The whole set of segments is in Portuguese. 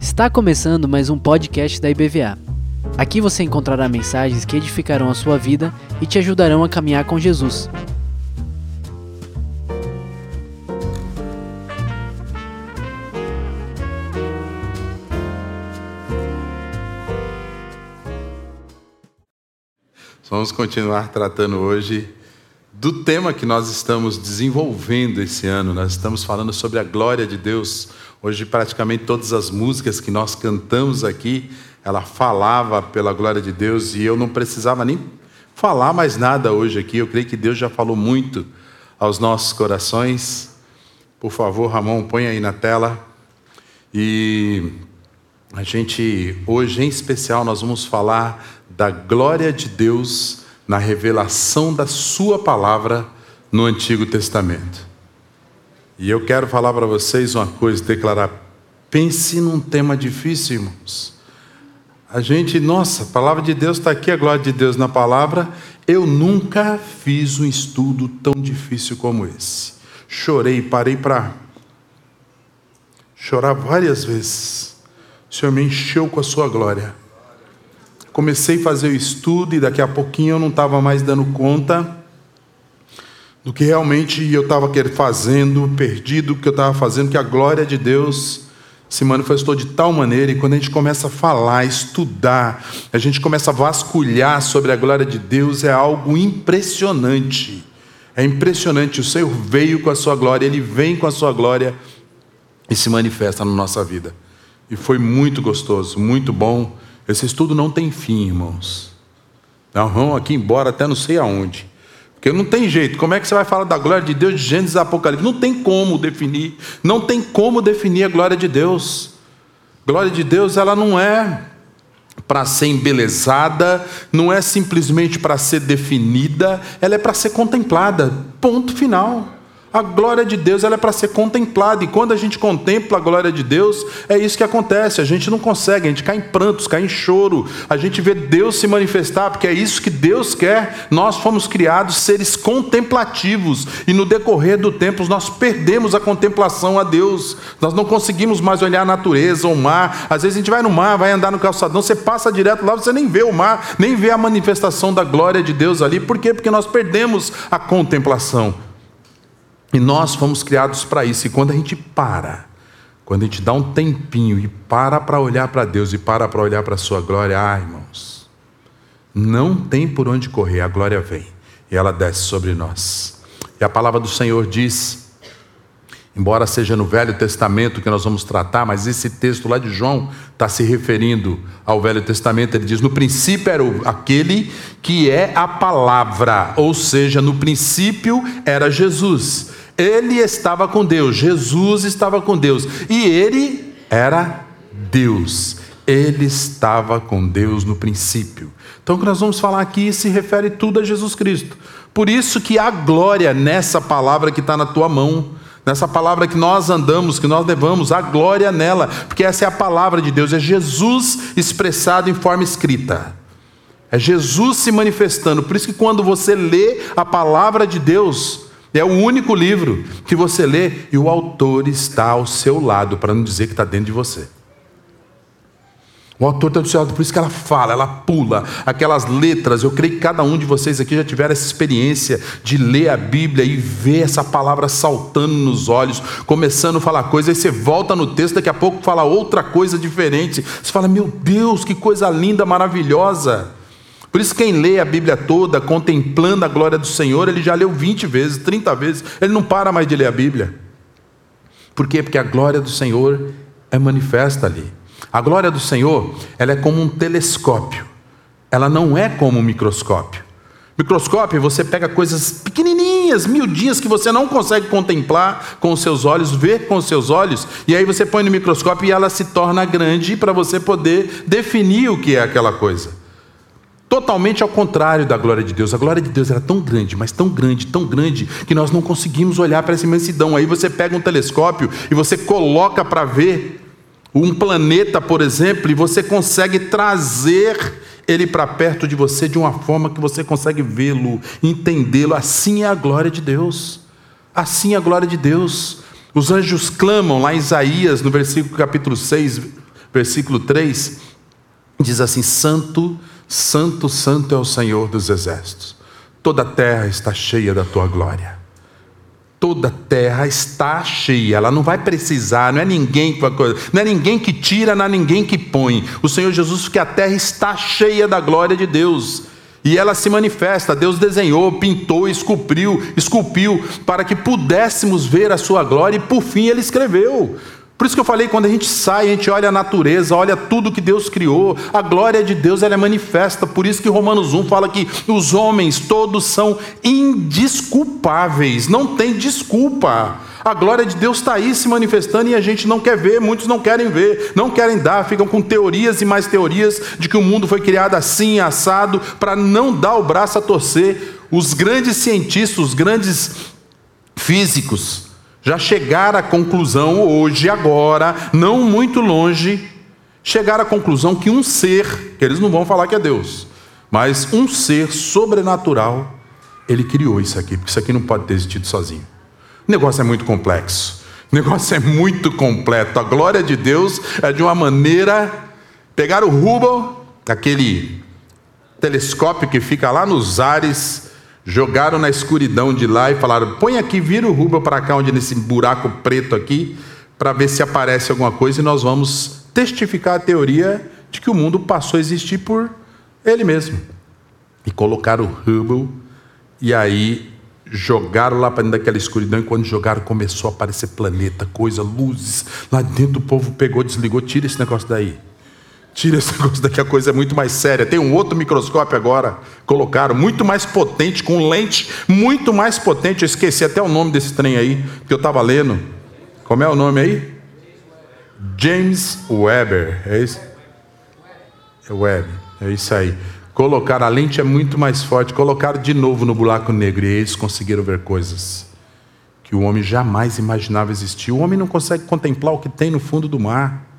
Está começando mais um podcast da IBVA. Aqui você encontrará mensagens que edificarão a sua vida e te ajudarão a caminhar com Jesus. Vamos continuar tratando hoje do tema que nós estamos desenvolvendo esse ano. Nós estamos falando sobre a glória de Deus. Hoje, praticamente todas as músicas que nós cantamos aqui, ela falava pela glória de Deus e eu não precisava nem falar mais nada hoje aqui. Eu creio que Deus já falou muito aos nossos corações. Por favor, Ramon, põe aí na tela. E a gente, hoje em especial, nós vamos falar da glória de Deus na revelação da Sua palavra no Antigo Testamento. E eu quero falar para vocês uma coisa, declarar: pense num tema difícil, irmãos. A gente, nossa, a palavra de Deus está aqui, a glória de Deus na palavra. Eu nunca fiz um estudo tão difícil como esse. Chorei, parei para chorar várias vezes. O Senhor me encheu com a sua glória comecei a fazer o estudo e daqui a pouquinho eu não estava mais dando conta do que realmente eu estava fazendo, perdido o que eu estava fazendo, que a glória de Deus se manifestou de tal maneira, e quando a gente começa a falar, estudar, a gente começa a vasculhar sobre a glória de Deus, é algo impressionante. É impressionante, o Senhor veio com a sua glória, Ele vem com a sua glória e se manifesta na nossa vida. E foi muito gostoso, muito bom esse estudo não tem fim, irmãos. Nós vamos aqui embora até não sei aonde. Porque não tem jeito. Como é que você vai falar da glória de Deus de Gênesis e Apocalipse? Não tem como definir. Não tem como definir a glória de Deus. Glória de Deus, ela não é para ser embelezada, não é simplesmente para ser definida, ela é para ser contemplada. Ponto final. A glória de Deus ela é para ser contemplada, e quando a gente contempla a glória de Deus, é isso que acontece. A gente não consegue, a gente cai em prantos, cai em choro, a gente vê Deus se manifestar, porque é isso que Deus quer. Nós fomos criados seres contemplativos, e no decorrer do tempo nós perdemos a contemplação a Deus, nós não conseguimos mais olhar a natureza, o mar. Às vezes a gente vai no mar, vai andar no calçadão, você passa direto lá, você nem vê o mar, nem vê a manifestação da glória de Deus ali, por quê? Porque nós perdemos a contemplação. E nós fomos criados para isso. E quando a gente para, quando a gente dá um tempinho e para para olhar para Deus e para para olhar para a Sua glória, ah, irmãos, não tem por onde correr, a glória vem e ela desce sobre nós. E a palavra do Senhor diz, embora seja no Velho Testamento que nós vamos tratar, mas esse texto lá de João está se referindo ao Velho Testamento. Ele diz: No princípio era aquele que é a palavra, ou seja, no princípio era Jesus. Ele estava com Deus, Jesus estava com Deus, e ele era Deus. Ele estava com Deus no princípio. Então, o que nós vamos falar aqui se refere tudo a Jesus Cristo. Por isso que há glória nessa palavra que está na tua mão, nessa palavra que nós andamos, que nós levamos, há glória nela, porque essa é a palavra de Deus, é Jesus expressado em forma escrita. É Jesus se manifestando. Por isso que quando você lê a palavra de Deus, é o único livro que você lê e o autor está ao seu lado, para não dizer que está dentro de você. O autor está lado, por isso que ela fala, ela pula aquelas letras. Eu creio que cada um de vocês aqui já tiveram essa experiência de ler a Bíblia e ver essa palavra saltando nos olhos, começando a falar coisa, aí você volta no texto, daqui a pouco fala outra coisa diferente. Você fala, meu Deus, que coisa linda, maravilhosa. Por isso, quem lê a Bíblia toda, contemplando a glória do Senhor, ele já leu 20 vezes, 30 vezes, ele não para mais de ler a Bíblia. Por quê? Porque a glória do Senhor é manifesta ali. A glória do Senhor, ela é como um telescópio. Ela não é como um microscópio. Microscópio, você pega coisas pequenininhas, miudinhas, que você não consegue contemplar com os seus olhos, ver com os seus olhos, e aí você põe no microscópio e ela se torna grande para você poder definir o que é aquela coisa. Totalmente ao contrário da glória de Deus. A glória de Deus era tão grande, mas tão grande, tão grande, que nós não conseguimos olhar para essa imensidão. Aí você pega um telescópio e você coloca para ver um planeta, por exemplo, e você consegue trazer ele para perto de você de uma forma que você consegue vê-lo, entendê-lo. Assim é a glória de Deus. Assim a glória de Deus. Os anjos clamam lá em Isaías, no versículo capítulo 6, versículo 3, diz assim: Santo, Santo, Santo é o Senhor dos exércitos. Toda a terra está cheia da tua glória. Toda a terra está cheia, ela não vai precisar, não é ninguém não é ninguém que tira, não é ninguém que põe. O Senhor Jesus, que a terra está cheia da glória de Deus. E ela se manifesta, Deus desenhou, pintou, esculpiu, esculpiu para que pudéssemos ver a sua glória e por fim ele escreveu. Por isso que eu falei, quando a gente sai, a gente olha a natureza, olha tudo que Deus criou, a glória de Deus ela é manifesta. Por isso que Romanos 1 fala que os homens todos são indisculpáveis, não tem desculpa. A glória de Deus está aí se manifestando e a gente não quer ver, muitos não querem ver, não querem dar, ficam com teorias e mais teorias de que o mundo foi criado assim, assado, para não dar o braço a torcer. Os grandes cientistas, os grandes físicos, já chegaram à conclusão hoje, agora, não muito longe, chegaram à conclusão que um ser, que eles não vão falar que é Deus, mas um ser sobrenatural, ele criou isso aqui, porque isso aqui não pode ter existido sozinho. O negócio é muito complexo, o negócio é muito completo. A glória de Deus é de uma maneira. Pegar o Hubble, aquele telescópio que fica lá nos ares, jogaram na escuridão de lá e falaram: põe aqui, vira o Rubel para cá, onde nesse buraco preto aqui, para ver se aparece alguma coisa e nós vamos testificar a teoria de que o mundo passou a existir por ele mesmo. E colocaram o Hubble e aí jogaram lá para dentro daquela escuridão e quando jogaram começou a aparecer planeta, coisa, luzes. Lá dentro o povo pegou, desligou, tira esse negócio daí. Tira esse negócio daqui, a coisa é muito mais séria. Tem um outro microscópio agora, colocaram, muito mais potente, com lente muito mais potente. Eu esqueci até o nome desse trem aí, que eu estava lendo. Como é o nome aí? James Webber. É isso? Webb, é isso aí. Colocaram, a lente é muito mais forte. Colocaram de novo no buraco negro e eles conseguiram ver coisas que o homem jamais imaginava existir. O homem não consegue contemplar o que tem no fundo do mar.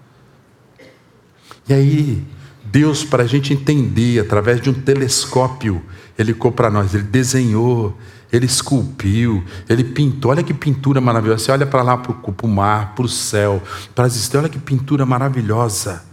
E aí, Deus, para a gente entender, através de um telescópio, Ele ficou para nós, Ele desenhou, Ele esculpiu, Ele pintou. Olha que pintura maravilhosa. Você olha para lá, para o mar, para o céu, para as estrelas, olha que pintura maravilhosa.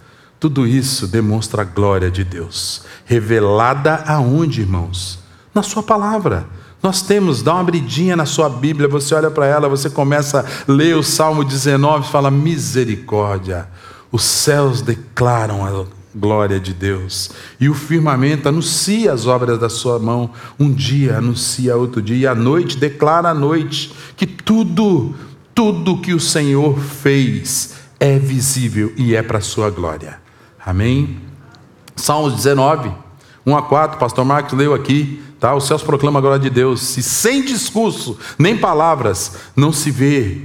Tudo isso demonstra a glória de Deus, revelada aonde, irmãos? Na Sua palavra. Nós temos, dá uma abridinha na sua Bíblia, você olha para ela, você começa a ler o Salmo 19 e fala: misericórdia. Os céus declaram a glória de Deus, e o firmamento anuncia as obras da sua mão. Um dia anuncia outro dia, e a noite declara a noite que tudo, tudo que o Senhor fez é visível e é para a sua glória. Amém? Salmos 19, 1 a 4, pastor Marcos leu aqui, tá? Os céus proclamam a glória de Deus, se sem discurso, nem palavras, não se vê,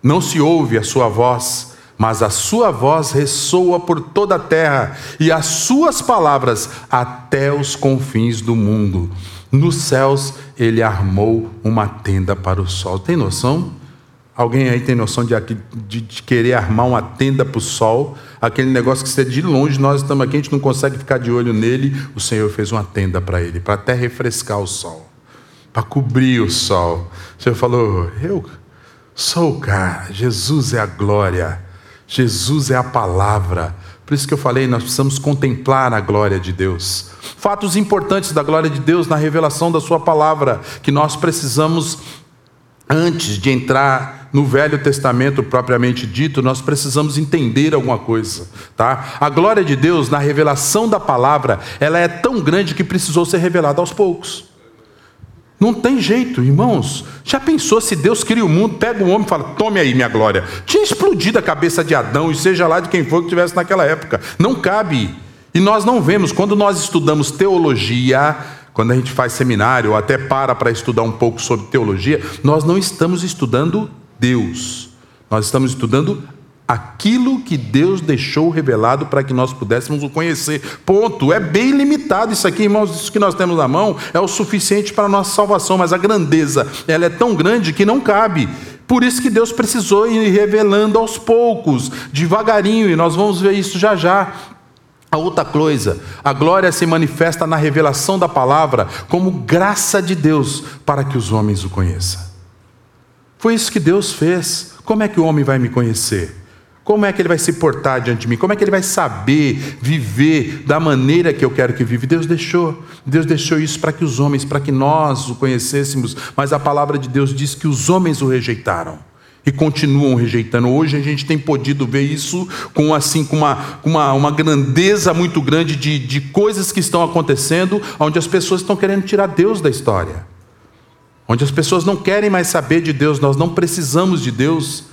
não se ouve a sua voz mas a sua voz ressoa por toda a terra e as suas palavras até os confins do mundo. Nos céus ele armou uma tenda para o sol. Tem noção? Alguém aí tem noção de, de, de querer armar uma tenda para o sol? Aquele negócio que você de longe, nós estamos aqui, a gente não consegue ficar de olho nele. O Senhor fez uma tenda para ele, para até refrescar o sol, para cobrir o sol. O Senhor falou: Eu sou o cara, Jesus é a glória. Jesus é a palavra. Por isso que eu falei, nós precisamos contemplar a glória de Deus. Fatos importantes da glória de Deus na revelação da Sua palavra, que nós precisamos, antes de entrar no Velho Testamento propriamente dito, nós precisamos entender alguma coisa, tá? A glória de Deus na revelação da palavra, ela é tão grande que precisou ser revelada aos poucos. Não tem jeito, irmãos. Já pensou se Deus cria o mundo, pega o homem e fala: tome aí minha glória? Tinha explodido a cabeça de Adão, e seja lá de quem for que tivesse naquela época. Não cabe. E nós não vemos, quando nós estudamos teologia, quando a gente faz seminário, ou até para para estudar um pouco sobre teologia, nós não estamos estudando Deus, nós estamos estudando aquilo que Deus deixou revelado para que nós pudéssemos o conhecer. Ponto. É bem limitado isso aqui, irmãos. Isso que nós temos na mão é o suficiente para a nossa salvação, mas a grandeza, ela é tão grande que não cabe. Por isso que Deus precisou ir revelando aos poucos, devagarinho, e nós vamos ver isso já já. A outra coisa, a glória se manifesta na revelação da palavra como graça de Deus para que os homens o conheçam. Foi isso que Deus fez. Como é que o homem vai me conhecer? Como é que ele vai se portar diante de mim? Como é que ele vai saber viver da maneira que eu quero que vive? Deus deixou. Deus deixou isso para que os homens, para que nós o conhecêssemos, mas a palavra de Deus diz que os homens o rejeitaram e continuam rejeitando. Hoje a gente tem podido ver isso com assim com uma, uma, uma grandeza muito grande de, de coisas que estão acontecendo, onde as pessoas estão querendo tirar Deus da história. Onde as pessoas não querem mais saber de Deus, nós não precisamos de Deus.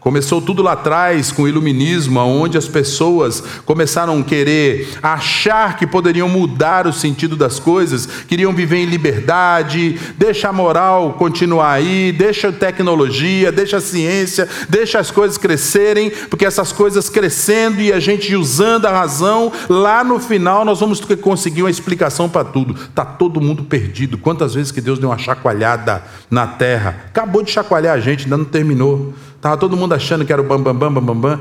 Começou tudo lá atrás com o iluminismo, onde as pessoas começaram a querer achar que poderiam mudar o sentido das coisas, queriam viver em liberdade, deixa a moral continuar aí, deixa a tecnologia, deixa a ciência, deixa as coisas crescerem, porque essas coisas crescendo e a gente usando a razão, lá no final nós vamos conseguir uma explicação para tudo. Tá todo mundo perdido. Quantas vezes que Deus deu uma chacoalhada na terra? Acabou de chacoalhar a gente, ainda não terminou. Estava todo mundo achando que era o bam, bam, bam, bam, bam, bam.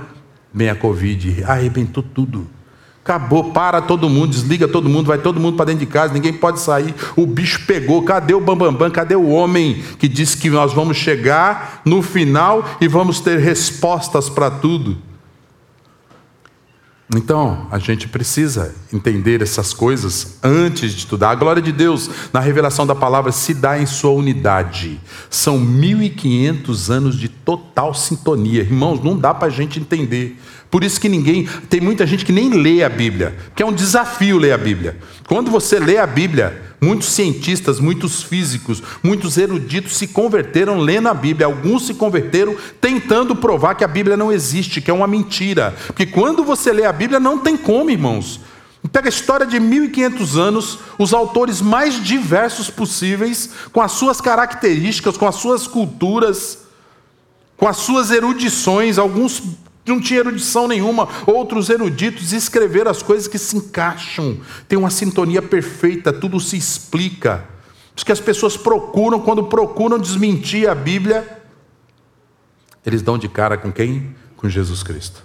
Vem a Covid, arrebentou tudo. Acabou, para todo mundo, desliga todo mundo, vai todo mundo para dentro de casa, ninguém pode sair. O bicho pegou. Cadê o bambambam? Bam, bam? Cadê o homem que disse que nós vamos chegar no final e vamos ter respostas para tudo? Então, a gente precisa entender essas coisas antes de estudar. A glória de Deus, na revelação da palavra, se dá em sua unidade. São 1.500 anos de total sintonia. Irmãos, não dá para a gente entender. Por isso que ninguém. Tem muita gente que nem lê a Bíblia, que é um desafio ler a Bíblia. Quando você lê a Bíblia, muitos cientistas, muitos físicos, muitos eruditos se converteram lendo a Bíblia. Alguns se converteram tentando provar que a Bíblia não existe, que é uma mentira. Porque quando você lê a Bíblia, não tem como, irmãos. Pega a história de 1500 anos, os autores mais diversos possíveis, com as suas características, com as suas culturas, com as suas erudições, alguns não tinha erudição nenhuma. Outros eruditos escreveram as coisas que se encaixam, tem uma sintonia perfeita, tudo se explica. Isso que as pessoas procuram, quando procuram desmentir a Bíblia, eles dão de cara com quem? Com Jesus Cristo.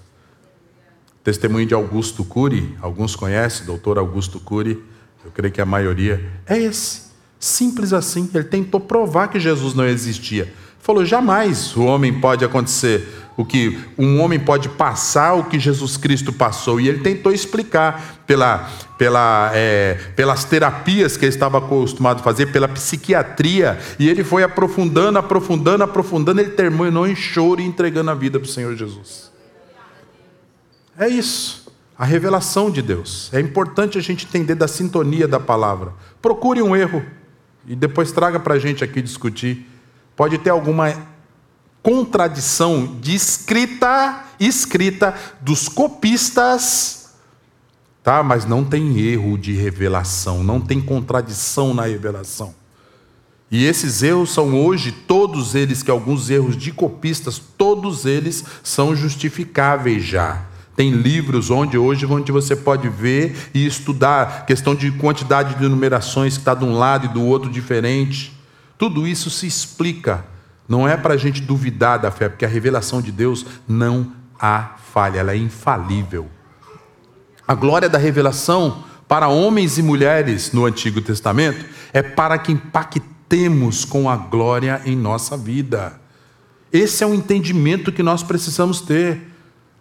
Testemunho de Augusto Cury, alguns conhecem, doutor Augusto Cury, eu creio que a maioria, é esse. Simples assim. Ele tentou provar que Jesus não existia. Falou: jamais o homem pode acontecer o que um homem pode passar o que Jesus Cristo passou. E ele tentou explicar pela, pela, é, pelas terapias que ele estava acostumado a fazer, pela psiquiatria. E ele foi aprofundando, aprofundando, aprofundando. Ele terminou em choro e entregando a vida para o Senhor Jesus. É isso. A revelação de Deus. É importante a gente entender da sintonia da palavra. Procure um erro e depois traga para a gente aqui discutir. Pode ter alguma contradição de escrita, escrita dos copistas, tá? Mas não tem erro de revelação, não tem contradição na revelação. E esses erros são hoje, todos eles, que alguns erros de copistas, todos eles são justificáveis já. Tem livros onde hoje onde você pode ver e estudar questão de quantidade de numerações que está de um lado e do outro diferente. Tudo isso se explica não é para a gente duvidar da fé, porque a revelação de Deus não há falha, ela é infalível. A glória da revelação para homens e mulheres no Antigo Testamento é para que impactemos com a glória em nossa vida. Esse é um entendimento que nós precisamos ter.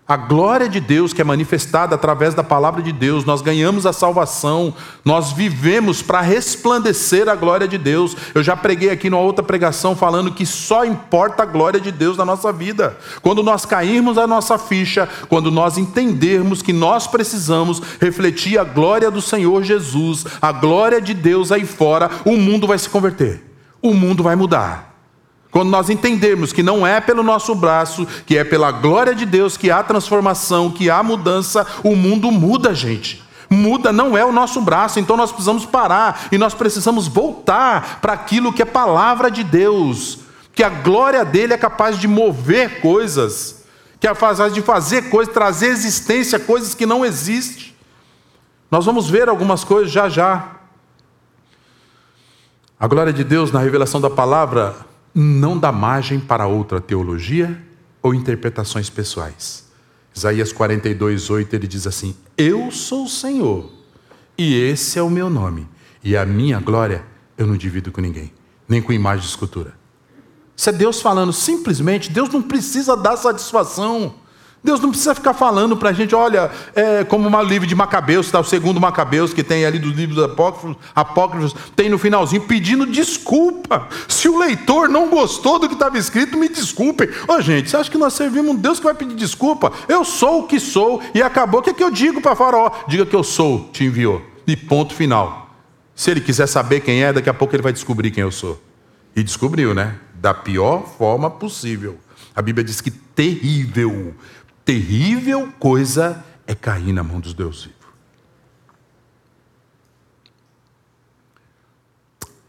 A glória de Deus que é manifestada através da palavra de Deus, nós ganhamos a salvação, nós vivemos para resplandecer a glória de Deus. Eu já preguei aqui numa outra pregação falando que só importa a glória de Deus na nossa vida. Quando nós cairmos a nossa ficha, quando nós entendermos que nós precisamos refletir a glória do Senhor Jesus, a glória de Deus aí fora, o mundo vai se converter, o mundo vai mudar. Quando nós entendermos que não é pelo nosso braço, que é pela glória de Deus que há transformação, que há mudança, o mundo muda, gente. Muda não é o nosso braço, então nós precisamos parar e nós precisamos voltar para aquilo que é palavra de Deus, que a glória dele é capaz de mover coisas, que é capaz de fazer coisas, trazer existência coisas que não existem. Nós vamos ver algumas coisas já já. A glória de Deus na revelação da palavra não dá margem para outra teologia ou interpretações pessoais. Isaías 42, 8, ele diz assim: Eu sou o Senhor, e esse é o meu nome, e a minha glória eu não divido com ninguém, nem com imagem de escultura. Isso é Deus falando simplesmente. Deus não precisa dar satisfação. Deus não precisa ficar falando para a gente, olha, é, como o livro de Macabeus, tá, o segundo Macabeus, que tem ali dos livros apócrifos, apócrifos, tem no finalzinho pedindo desculpa. Se o leitor não gostou do que estava escrito, me desculpem. Ô gente, você acha que nós servimos um Deus que vai pedir desculpa? Eu sou o que sou e acabou. O que, é que eu digo para Faraó? Diga que eu sou, te enviou. E ponto final. Se ele quiser saber quem é, daqui a pouco ele vai descobrir quem eu sou. E descobriu, né? Da pior forma possível. A Bíblia diz que terrível terrível coisa é cair na mão dos Deus vivos.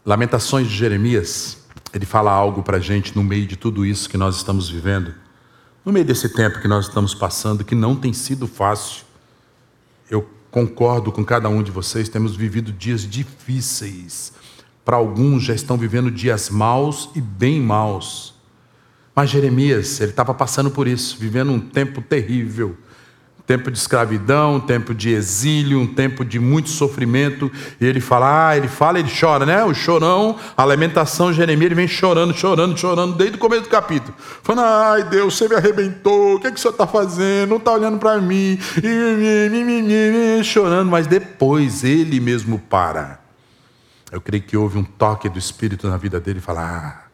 Lamentações de Jeremias, ele fala algo para a gente no meio de tudo isso que nós estamos vivendo, no meio desse tempo que nós estamos passando, que não tem sido fácil. Eu concordo com cada um de vocês, temos vivido dias difíceis. Para alguns já estão vivendo dias maus e bem maus. Mas Jeremias, ele estava passando por isso, vivendo um tempo terrível. Um tempo de escravidão, um tempo de exílio, um tempo de muito sofrimento. E ele fala, ah, ele fala, ele chora, né? O chorão, a lamentação de Jeremias, ele vem chorando, chorando, chorando, desde o começo do capítulo. Falando, ai Deus, você me arrebentou, o que, é que o senhor está fazendo? Não está olhando para mim. Chorando, mas depois ele mesmo para. Eu creio que houve um toque do Espírito na vida dele e fala, ah,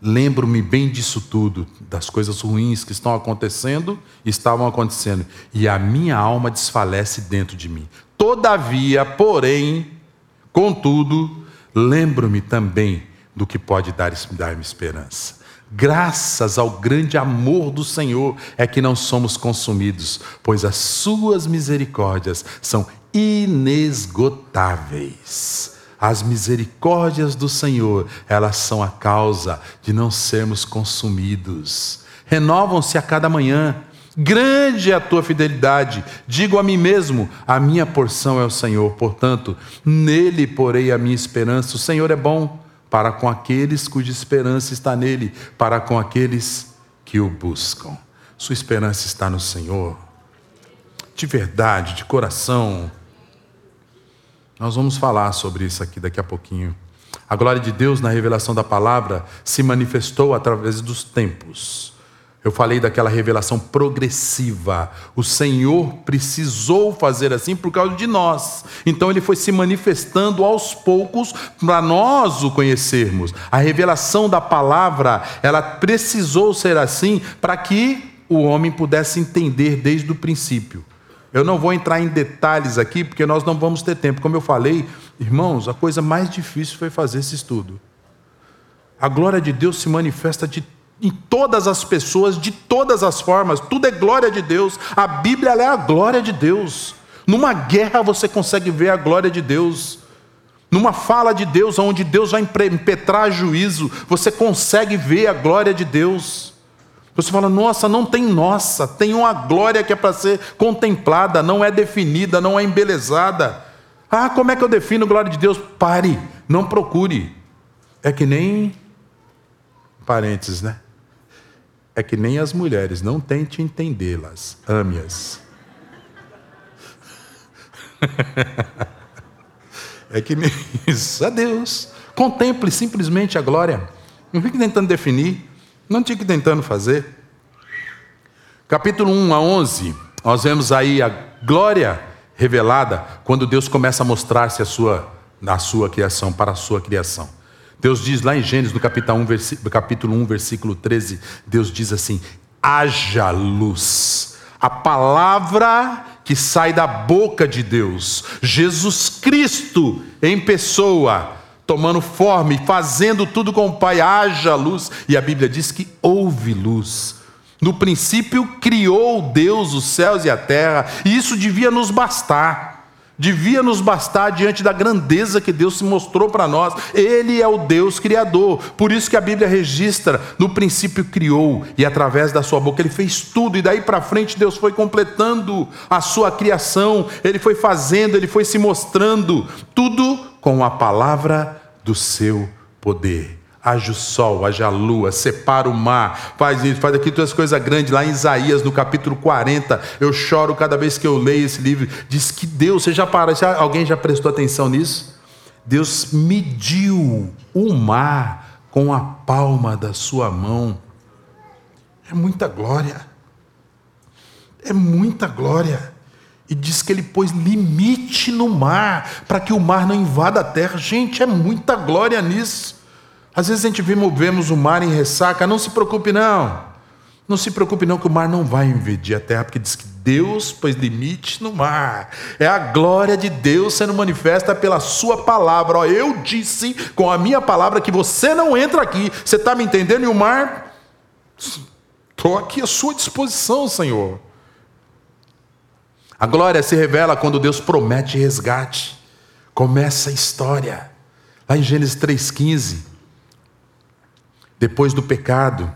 Lembro-me bem disso tudo, das coisas ruins que estão acontecendo e estavam acontecendo, e a minha alma desfalece dentro de mim. Todavia, porém, contudo, lembro-me também do que pode dar-me esperança. Graças ao grande amor do Senhor é que não somos consumidos, pois as suas misericórdias são inesgotáveis. As misericórdias do Senhor, elas são a causa de não sermos consumidos. Renovam-se a cada manhã. Grande é a tua fidelidade. Digo a mim mesmo: a minha porção é o Senhor, portanto, nele porei a minha esperança. O Senhor é bom para com aqueles cuja esperança está nele, para com aqueles que o buscam. Sua esperança está no Senhor. De verdade, de coração, nós vamos falar sobre isso aqui daqui a pouquinho. A glória de Deus na revelação da palavra se manifestou através dos tempos. Eu falei daquela revelação progressiva. O Senhor precisou fazer assim por causa de nós. Então ele foi se manifestando aos poucos para nós o conhecermos. A revelação da palavra, ela precisou ser assim para que o homem pudesse entender desde o princípio. Eu não vou entrar em detalhes aqui, porque nós não vamos ter tempo. Como eu falei, irmãos, a coisa mais difícil foi fazer esse estudo. A glória de Deus se manifesta de, em todas as pessoas, de todas as formas. Tudo é glória de Deus. A Bíblia é a glória de Deus. Numa guerra você consegue ver a glória de Deus. Numa fala de Deus, onde Deus vai impetrar juízo, você consegue ver a glória de Deus. Você fala, nossa, não tem nossa, tem uma glória que é para ser contemplada, não é definida, não é embelezada. Ah, como é que eu defino a glória de Deus? Pare, não procure. É que nem. Parênteses, né? É que nem as mulheres, não tente entendê-las, ame-as. é que nem isso, a Deus. Contemple simplesmente a glória. Não fique tentando definir. Não tinha que tentando fazer. Capítulo 1 a 11, nós vemos aí a glória revelada quando Deus começa a mostrar-se a sua, na sua criação, para a sua criação. Deus diz lá em Gênesis, no capítulo 1, versículo, capítulo 1, versículo 13, Deus diz assim: haja luz. A palavra que sai da boca de Deus, Jesus Cristo em pessoa, tomando forma e fazendo tudo com o Pai, haja luz. E a Bíblia diz que houve luz. No princípio criou Deus os céus e a terra, e isso devia nos bastar. Devia nos bastar diante da grandeza que Deus se mostrou para nós. Ele é o Deus criador. Por isso que a Bíblia registra: no princípio criou, e através da sua boca ele fez tudo, e daí para frente Deus foi completando a sua criação, ele foi fazendo, ele foi se mostrando, tudo com a palavra do seu poder. Haja o sol, haja a lua, separa o mar, faz isso, faz aqui todas as coisas grandes. Lá em Isaías, no capítulo 40, eu choro cada vez que eu leio esse livro. Diz que Deus, você já para, alguém já prestou atenção nisso? Deus mediu o mar com a palma da sua mão. É muita glória. É muita glória. E diz que ele pôs limite no mar, para que o mar não invada a terra. Gente, é muita glória nisso. Às vezes a gente vemos o mar em ressaca, não se preocupe não. Não se preocupe não que o mar não vai invadir a terra, porque diz que Deus pôs limite no mar. É a glória de Deus sendo manifesta pela sua palavra. Ó, eu disse com a minha palavra que você não entra aqui. Você está me entendendo? E o mar, estou aqui à sua disposição, Senhor. A glória se revela quando Deus promete resgate. Começa a história. Lá em Gênesis 3,15. Depois do pecado,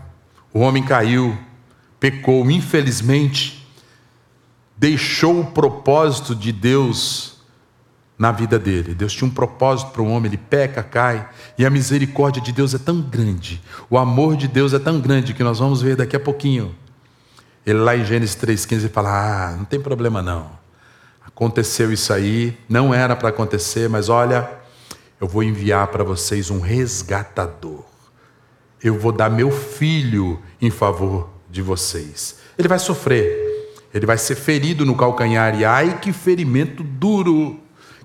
o homem caiu, pecou, infelizmente, deixou o propósito de Deus na vida dele. Deus tinha um propósito para o homem, ele peca, cai, e a misericórdia de Deus é tão grande, o amor de Deus é tão grande que nós vamos ver daqui a pouquinho. Ele lá em Gênesis 3,15 fala: Ah, não tem problema não. Aconteceu isso aí, não era para acontecer, mas olha, eu vou enviar para vocês um resgatador eu vou dar meu filho em favor de vocês. Ele vai sofrer, ele vai ser ferido no calcanhar, e ai que ferimento duro!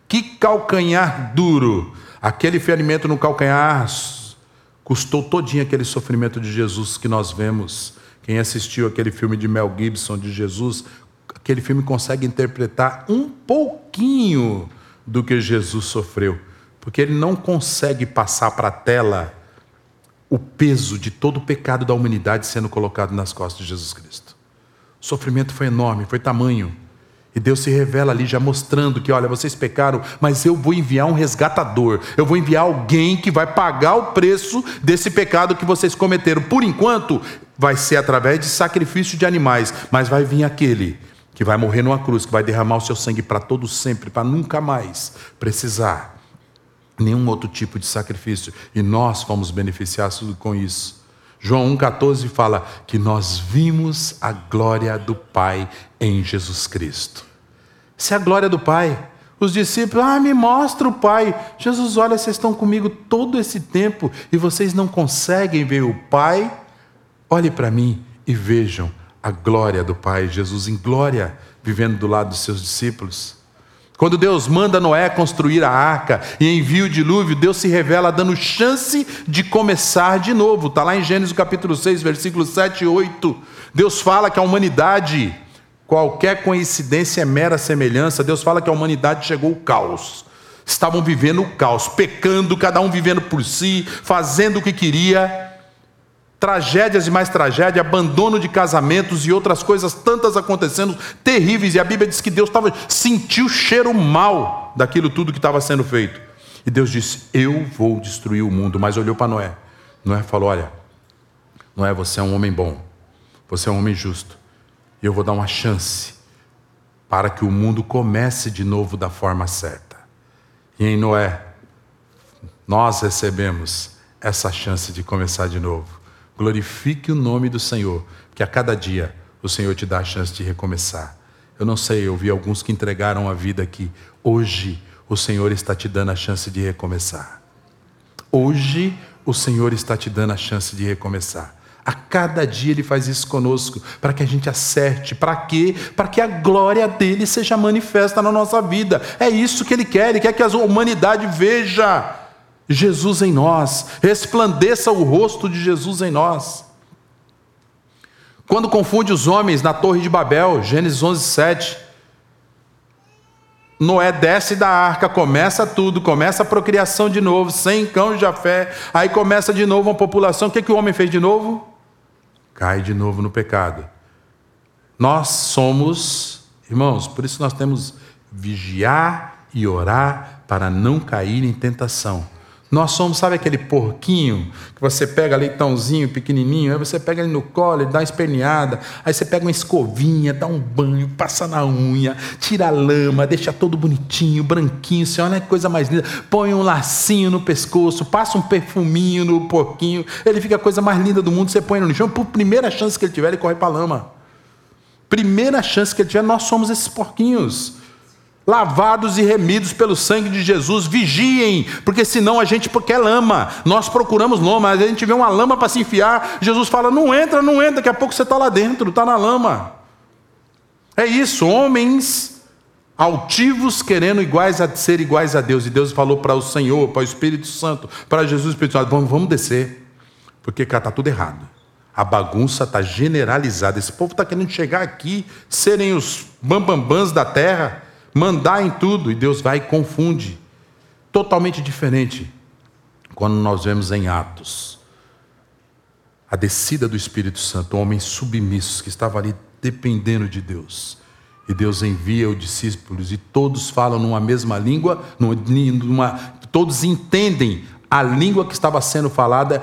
Que calcanhar duro! Aquele ferimento no calcanhar custou todinho aquele sofrimento de Jesus que nós vemos. Quem assistiu aquele filme de Mel Gibson de Jesus, aquele filme consegue interpretar um pouquinho do que Jesus sofreu, porque ele não consegue passar para a tela o peso de todo o pecado da humanidade sendo colocado nas costas de Jesus Cristo. O sofrimento foi enorme, foi tamanho. E Deus se revela ali já mostrando que, olha, vocês pecaram, mas eu vou enviar um resgatador. Eu vou enviar alguém que vai pagar o preço desse pecado que vocês cometeram. Por enquanto, vai ser através de sacrifício de animais, mas vai vir aquele que vai morrer numa cruz, que vai derramar o seu sangue para todo sempre, para nunca mais precisar nenhum outro tipo de sacrifício. E nós fomos beneficiados com isso. João 1,14 fala que nós vimos a glória do Pai em Jesus Cristo. Se é a glória do Pai, os discípulos, ah, me mostra o Pai. Jesus, olha, vocês estão comigo todo esse tempo e vocês não conseguem ver o Pai. Olhe para mim e vejam a glória do Pai, Jesus em glória, vivendo do lado dos seus discípulos. Quando Deus manda Noé construir a arca e envia o dilúvio, Deus se revela dando chance de começar de novo. Está lá em Gênesis capítulo 6, versículos 7 e 8. Deus fala que a humanidade, qualquer coincidência é mera semelhança. Deus fala que a humanidade chegou ao caos. Estavam vivendo o caos, pecando, cada um vivendo por si, fazendo o que queria tragédias e mais tragédia, abandono de casamentos e outras coisas tantas acontecendo, terríveis, e a Bíblia diz que Deus estava sentiu o cheiro mal daquilo tudo que estava sendo feito. E Deus disse: "Eu vou destruir o mundo", mas olhou para Noé. Noé falou: "Olha, Noé, você é um homem bom. Você é um homem justo. E eu vou dar uma chance para que o mundo comece de novo da forma certa." E em Noé nós recebemos essa chance de começar de novo. Glorifique o nome do Senhor, que a cada dia o Senhor te dá a chance de recomeçar. Eu não sei, eu vi alguns que entregaram a vida aqui. Hoje o Senhor está te dando a chance de recomeçar. Hoje o Senhor está te dando a chance de recomeçar. A cada dia Ele faz isso conosco, para que a gente acerte. Para quê? Para que a glória dele seja manifesta na nossa vida. É isso que Ele quer. Ele quer que a humanidade veja Jesus em nós, resplandeça o rosto de Jesus em nós. Quando confunde os homens na Torre de Babel, Gênesis 11, 7. Noé desce da arca, começa tudo, começa a procriação de novo, sem cão de Jafé, aí começa de novo uma população. O que, que o homem fez de novo? Cai de novo no pecado. Nós somos, irmãos, por isso nós temos vigiar e orar para não cair em tentação. Nós somos, sabe aquele porquinho que você pega leitãozinho pequenininho, aí você pega ele no colo, ele dá uma esperneada, aí você pega uma escovinha, dá um banho, passa na unha, tira a lama, deixa todo bonitinho, branquinho, você olha que coisa mais linda, põe um lacinho no pescoço, passa um perfuminho no porquinho, ele fica a coisa mais linda do mundo, você põe no chão, por primeira chance que ele tiver, ele corre para a lama. Primeira chance que ele tiver, nós somos esses porquinhos. Lavados e remidos pelo sangue de Jesus, vigiem, porque senão a gente quer lama, nós procuramos lama, a gente vê uma lama para se enfiar, Jesus fala: não entra, não entra, daqui a pouco você está lá dentro, está na lama. É isso, homens altivos querendo iguais a ser iguais a Deus, e Deus falou para o Senhor, para o Espírito Santo, para Jesus Espírito Santo: vamos, vamos descer, porque cá está tudo errado. A bagunça está generalizada. Esse povo está querendo chegar aqui, serem os bambambãs da terra mandar em tudo, e Deus vai e confunde. Totalmente diferente quando nós vemos em Atos a descida do Espírito Santo, homens submissos que estavam ali dependendo de Deus. E Deus envia os discípulos e todos falam numa mesma língua, numa, todos entendem a língua que estava sendo falada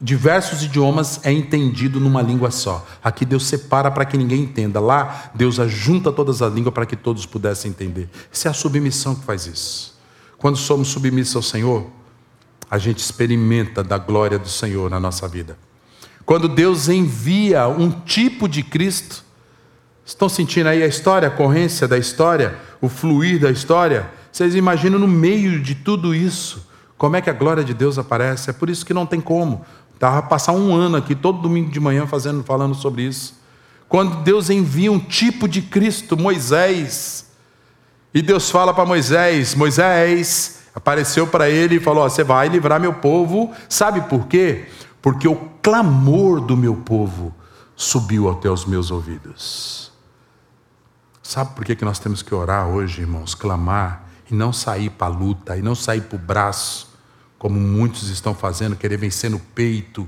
diversos idiomas é entendido numa língua só. Aqui Deus separa para que ninguém entenda. Lá, Deus ajunta todas as línguas para que todos pudessem entender. Isso é a submissão que faz isso. Quando somos submissos ao Senhor, a gente experimenta da glória do Senhor na nossa vida. Quando Deus envia um tipo de Cristo, estão sentindo aí a história, a corrência da história, o fluir da história? Vocês imaginam no meio de tudo isso, como é que a glória de Deus aparece? É por isso que não tem como. Estava passar um ano aqui, todo domingo de manhã, fazendo, falando sobre isso. Quando Deus envia um tipo de Cristo, Moisés, e Deus fala para Moisés: Moisés apareceu para ele e falou: Você vai livrar meu povo. Sabe por quê? Porque o clamor do meu povo subiu até os meus ouvidos. Sabe por que, que nós temos que orar hoje, irmãos? Clamar e não sair para a luta, e não sair para o braço, como muitos estão fazendo, querer vencer no peito.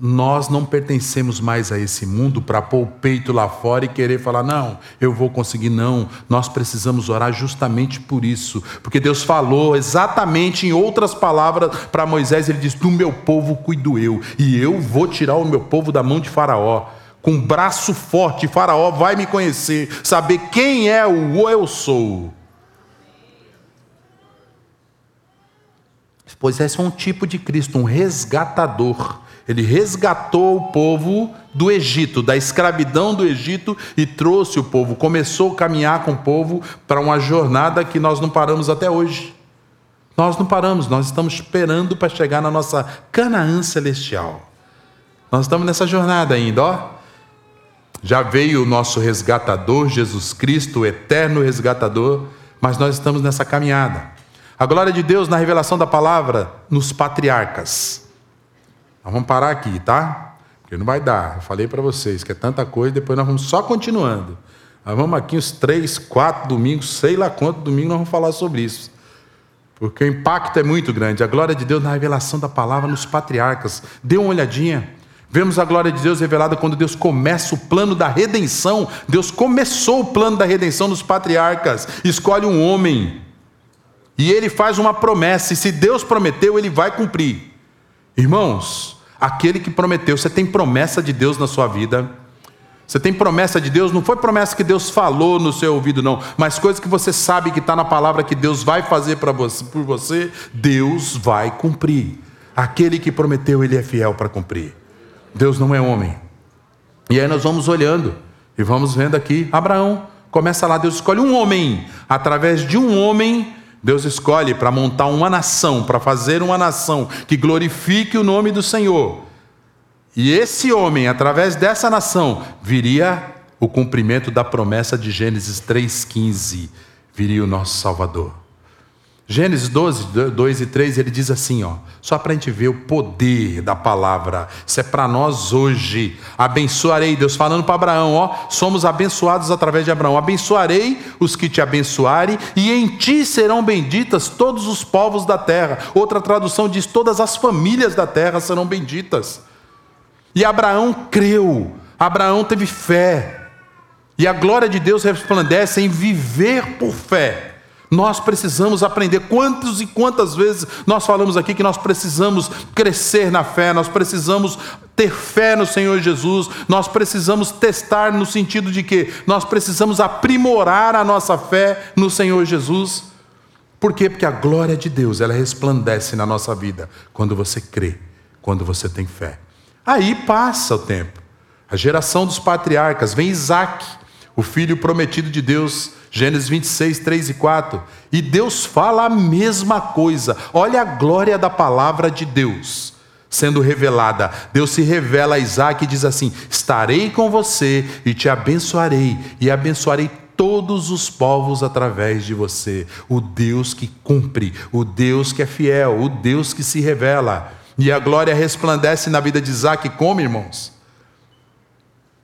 Nós não pertencemos mais a esse mundo para pôr o peito lá fora e querer falar, não, eu vou conseguir, não. Nós precisamos orar justamente por isso, porque Deus falou exatamente em outras palavras para Moisés: Ele diz, Do meu povo cuido eu, e eu vou tirar o meu povo da mão de Faraó. Com braço forte, Faraó vai me conhecer, saber quem é o eu sou. Pois esse é um tipo de Cristo, um resgatador. Ele resgatou o povo do Egito, da escravidão do Egito e trouxe o povo, começou a caminhar com o povo para uma jornada que nós não paramos até hoje. Nós não paramos, nós estamos esperando para chegar na nossa Canaã celestial. Nós estamos nessa jornada ainda, ó. Já veio o nosso resgatador, Jesus Cristo, o eterno resgatador, mas nós estamos nessa caminhada. A glória de Deus na revelação da palavra nos patriarcas. Nós vamos parar aqui, tá? Porque não vai dar. Eu falei para vocês que é tanta coisa, depois nós vamos só continuando. Nós vamos aqui uns três, quatro domingos, sei lá quanto domingo nós vamos falar sobre isso. Porque o impacto é muito grande. A glória de Deus na revelação da palavra nos patriarcas. Dê uma olhadinha. Vemos a glória de Deus revelada quando Deus começa o plano da redenção. Deus começou o plano da redenção nos patriarcas. Escolhe um homem e ele faz uma promessa, e se Deus prometeu, ele vai cumprir. Irmãos, aquele que prometeu, você tem promessa de Deus na sua vida. Você tem promessa de Deus, não foi promessa que Deus falou no seu ouvido, não, mas coisa que você sabe que está na palavra que Deus vai fazer para você, por você, Deus vai cumprir. Aquele que prometeu, ele é fiel para cumprir. Deus não é homem. E aí nós vamos olhando e vamos vendo aqui, Abraão, começa lá, Deus escolhe um homem, através de um homem, Deus escolhe para montar uma nação, para fazer uma nação que glorifique o nome do Senhor. E esse homem, através dessa nação, viria o cumprimento da promessa de Gênesis 3,15: viria o nosso Salvador. Gênesis 12, 2 e 3, ele diz assim, ó, só para a gente ver o poder da palavra, isso é para nós hoje. Abençoarei, Deus falando para Abraão, ó, somos abençoados através de Abraão. Abençoarei os que te abençoarem, e em ti serão benditas todos os povos da terra. Outra tradução diz: todas as famílias da terra serão benditas. E Abraão creu, Abraão teve fé, e a glória de Deus resplandece em viver por fé. Nós precisamos aprender. Quantas e quantas vezes nós falamos aqui que nós precisamos crescer na fé, nós precisamos ter fé no Senhor Jesus, nós precisamos testar no sentido de que nós precisamos aprimorar a nossa fé no Senhor Jesus. Por quê? Porque a glória de Deus, ela resplandece na nossa vida quando você crê, quando você tem fé. Aí passa o tempo. A geração dos patriarcas, vem Isaac, o filho prometido de Deus, Gênesis 26, 3 e 4. E Deus fala a mesma coisa. Olha a glória da palavra de Deus sendo revelada. Deus se revela a Isaac e diz assim: Estarei com você e te abençoarei, e abençoarei todos os povos através de você. O Deus que cumpre, o Deus que é fiel, o Deus que se revela. E a glória resplandece na vida de Isaac como, irmãos?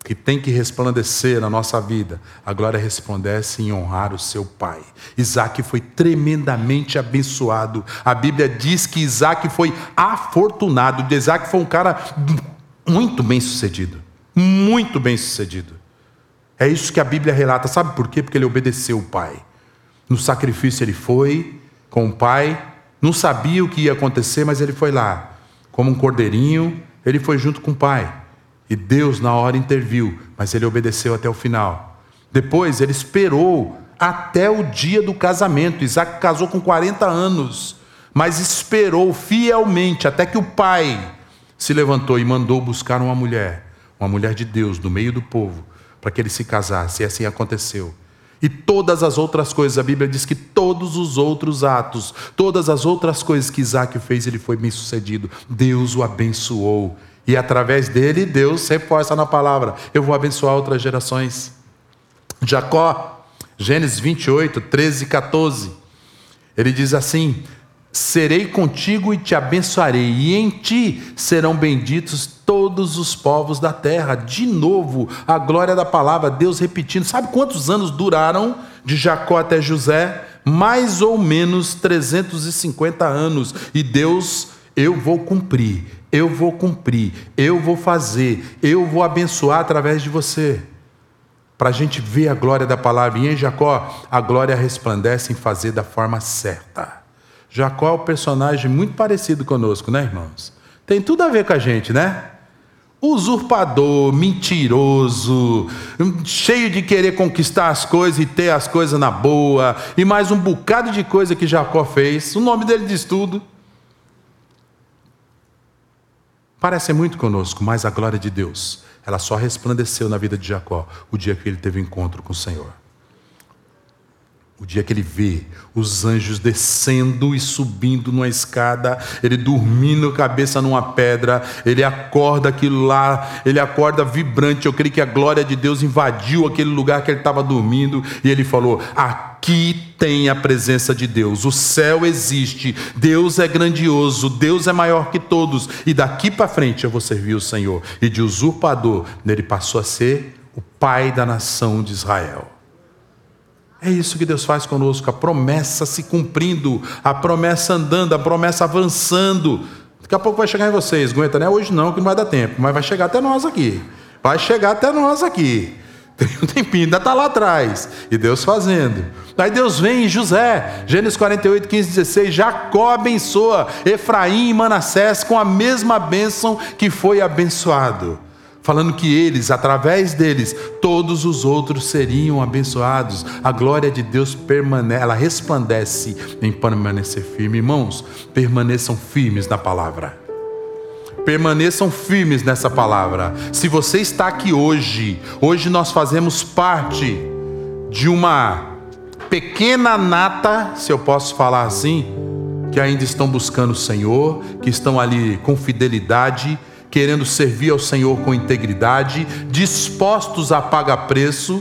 Que tem que resplandecer na nossa vida, a glória resplandece em honrar o seu pai. Isaac foi tremendamente abençoado. A Bíblia diz que Isaac foi afortunado. Isaac foi um cara muito bem sucedido. Muito bem sucedido. É isso que a Bíblia relata. Sabe por quê? Porque ele obedeceu o pai. No sacrifício ele foi com o pai, não sabia o que ia acontecer, mas ele foi lá. Como um cordeirinho, ele foi junto com o pai. E Deus, na hora, interviu, mas ele obedeceu até o final. Depois, ele esperou até o dia do casamento. Isaac casou com 40 anos, mas esperou fielmente até que o pai se levantou e mandou buscar uma mulher, uma mulher de Deus, do meio do povo, para que ele se casasse. E assim aconteceu. E todas as outras coisas, a Bíblia diz que todos os outros atos, todas as outras coisas que Isaac fez, ele foi bem sucedido. Deus o abençoou. E através dele, Deus reforça na palavra: eu vou abençoar outras gerações. Jacó, Gênesis 28, 13 e 14. Ele diz assim: Serei contigo e te abençoarei, e em ti serão benditos todos os povos da terra. De novo, a glória da palavra, Deus repetindo. Sabe quantos anos duraram de Jacó até José? Mais ou menos 350 anos. E Deus, eu vou cumprir eu vou cumprir, eu vou fazer, eu vou abençoar através de você. Para a gente ver a glória da palavra. E em Jacó, a glória resplandece em fazer da forma certa. Jacó é um personagem muito parecido conosco, né, irmãos? Tem tudo a ver com a gente, né? Usurpador, mentiroso, cheio de querer conquistar as coisas e ter as coisas na boa, e mais um bocado de coisa que Jacó fez. O nome dele diz tudo. Parece muito conosco, mas a glória de Deus, ela só resplandeceu na vida de Jacó o dia que ele teve encontro com o Senhor. O dia que ele vê os anjos descendo e subindo numa escada, ele dormindo cabeça numa pedra, ele acorda aquilo lá, ele acorda vibrante. Eu creio que a glória de Deus invadiu aquele lugar que ele estava dormindo e ele falou: Aqui tem a presença de Deus, o céu existe, Deus é grandioso, Deus é maior que todos, e daqui para frente eu vou servir o Senhor. E de usurpador, ele passou a ser o pai da nação de Israel. É isso que Deus faz conosco, a promessa se cumprindo, a promessa andando, a promessa avançando. Daqui a pouco vai chegar em vocês, aguenta, não é hoje não, que não vai dar tempo, mas vai chegar até nós aqui. Vai chegar até nós aqui. Tem um tempinho, ainda está lá atrás. E Deus fazendo. Aí Deus vem em José, Gênesis 48, 15, 16. Jacó abençoa Efraim e Manassés com a mesma bênção que foi abençoado falando que eles, através deles, todos os outros seriam abençoados. A glória de Deus permanece, ela resplandece em permanecer firme. Irmãos, permaneçam firmes na palavra. Permaneçam firmes nessa palavra. Se você está aqui hoje, hoje nós fazemos parte de uma pequena nata, se eu posso falar assim, que ainda estão buscando o Senhor, que estão ali com fidelidade querendo servir ao Senhor com integridade, dispostos a pagar preço.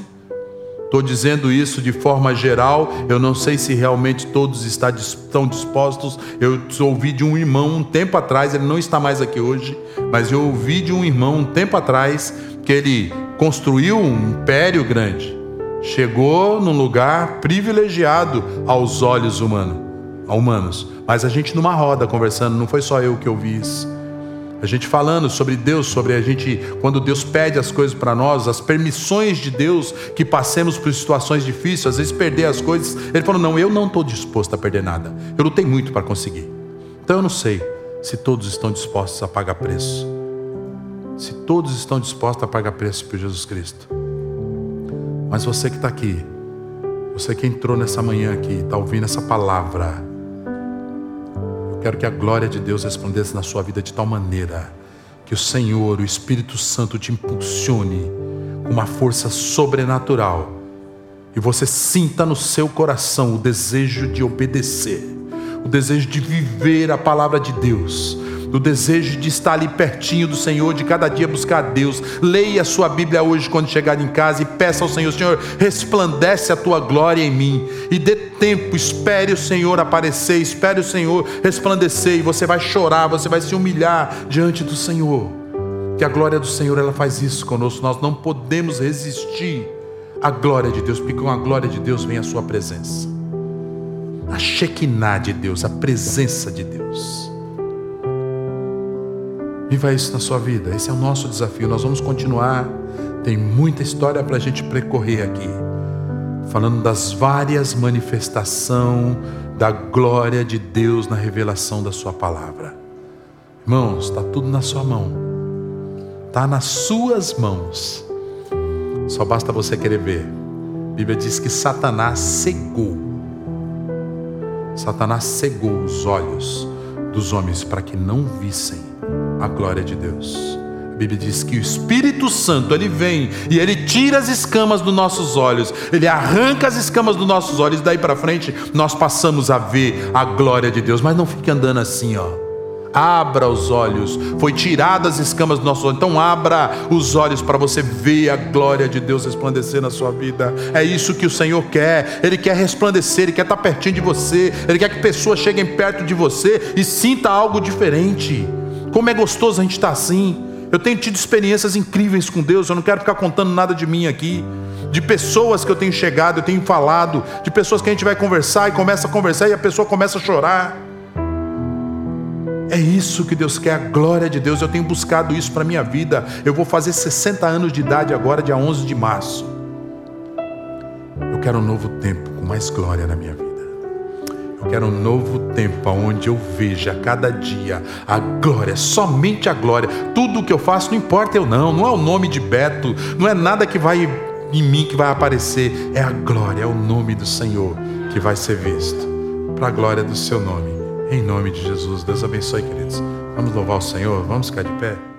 Estou dizendo isso de forma geral, eu não sei se realmente todos estão dispostos. Eu ouvi de um irmão um tempo atrás, ele não está mais aqui hoje, mas eu ouvi de um irmão um tempo atrás que ele construiu um império grande, chegou num lugar privilegiado aos olhos humanos, humanos. Mas a gente numa roda conversando, não foi só eu que ouvi isso. A gente falando sobre Deus, sobre a gente, quando Deus pede as coisas para nós, as permissões de Deus que passemos por situações difíceis, às vezes perder as coisas. Ele falou: Não, eu não estou disposto a perder nada. Eu lutei muito para conseguir. Então eu não sei se todos estão dispostos a pagar preço. Se todos estão dispostos a pagar preço por Jesus Cristo. Mas você que está aqui, você que entrou nessa manhã aqui, está ouvindo essa palavra, Quero que a glória de Deus resplandeça na sua vida de tal maneira que o Senhor, o Espírito Santo, te impulsione com uma força sobrenatural e você sinta no seu coração o desejo de obedecer, o desejo de viver a palavra de Deus, o desejo de estar ali pertinho do Senhor, de cada dia buscar a Deus. Leia a sua Bíblia hoje quando chegar em casa e peça ao Senhor: Senhor, resplandece a tua glória em mim e dê tempo, espere o Senhor aparecer, espere o Senhor resplandecer e você vai chorar, você vai se humilhar diante do Senhor. Que a glória do Senhor ela faz isso conosco, nós não podemos resistir à glória de Deus, porque com a glória de Deus vem a sua presença. A Shekinah de Deus, a presença de Deus. Viva isso na sua vida, esse é o nosso desafio. Nós vamos continuar, tem muita história para a gente percorrer aqui, falando das várias manifestações da glória de Deus na revelação da Sua palavra. Irmãos, está tudo na sua mão, está nas suas mãos. Só basta você querer ver. A Bíblia diz que Satanás cegou. Satanás cegou os olhos dos homens para que não vissem a glória de Deus. A Bíblia diz que o Espírito Santo ele vem e ele tira as escamas dos nossos olhos, ele arranca as escamas dos nossos olhos, daí para frente nós passamos a ver a glória de Deus. Mas não fique andando assim, ó. Abra os olhos, foi tirada as escamas dos nossos olhos, então abra os olhos para você ver a glória de Deus resplandecer na sua vida. É isso que o Senhor quer, Ele quer resplandecer, Ele quer estar pertinho de você, Ele quer que pessoas cheguem perto de você e sinta algo diferente. Como é gostoso a gente estar assim. Eu tenho tido experiências incríveis com Deus, eu não quero ficar contando nada de mim aqui. De pessoas que eu tenho chegado, eu tenho falado, de pessoas que a gente vai conversar e começa a conversar e a pessoa começa a chorar. É isso que Deus quer, a glória de Deus. Eu tenho buscado isso para minha vida. Eu vou fazer 60 anos de idade agora, dia 11 de março. Eu quero um novo tempo com mais glória na minha vida. Quero um novo tempo onde eu veja cada dia a glória, somente a glória. Tudo o que eu faço não importa eu não, não é o nome de Beto, não é nada que vai em mim que vai aparecer, é a glória, é o nome do Senhor que vai ser visto. Para a glória do seu nome. Em nome de Jesus. Deus abençoe, queridos. Vamos louvar o Senhor, vamos ficar de pé.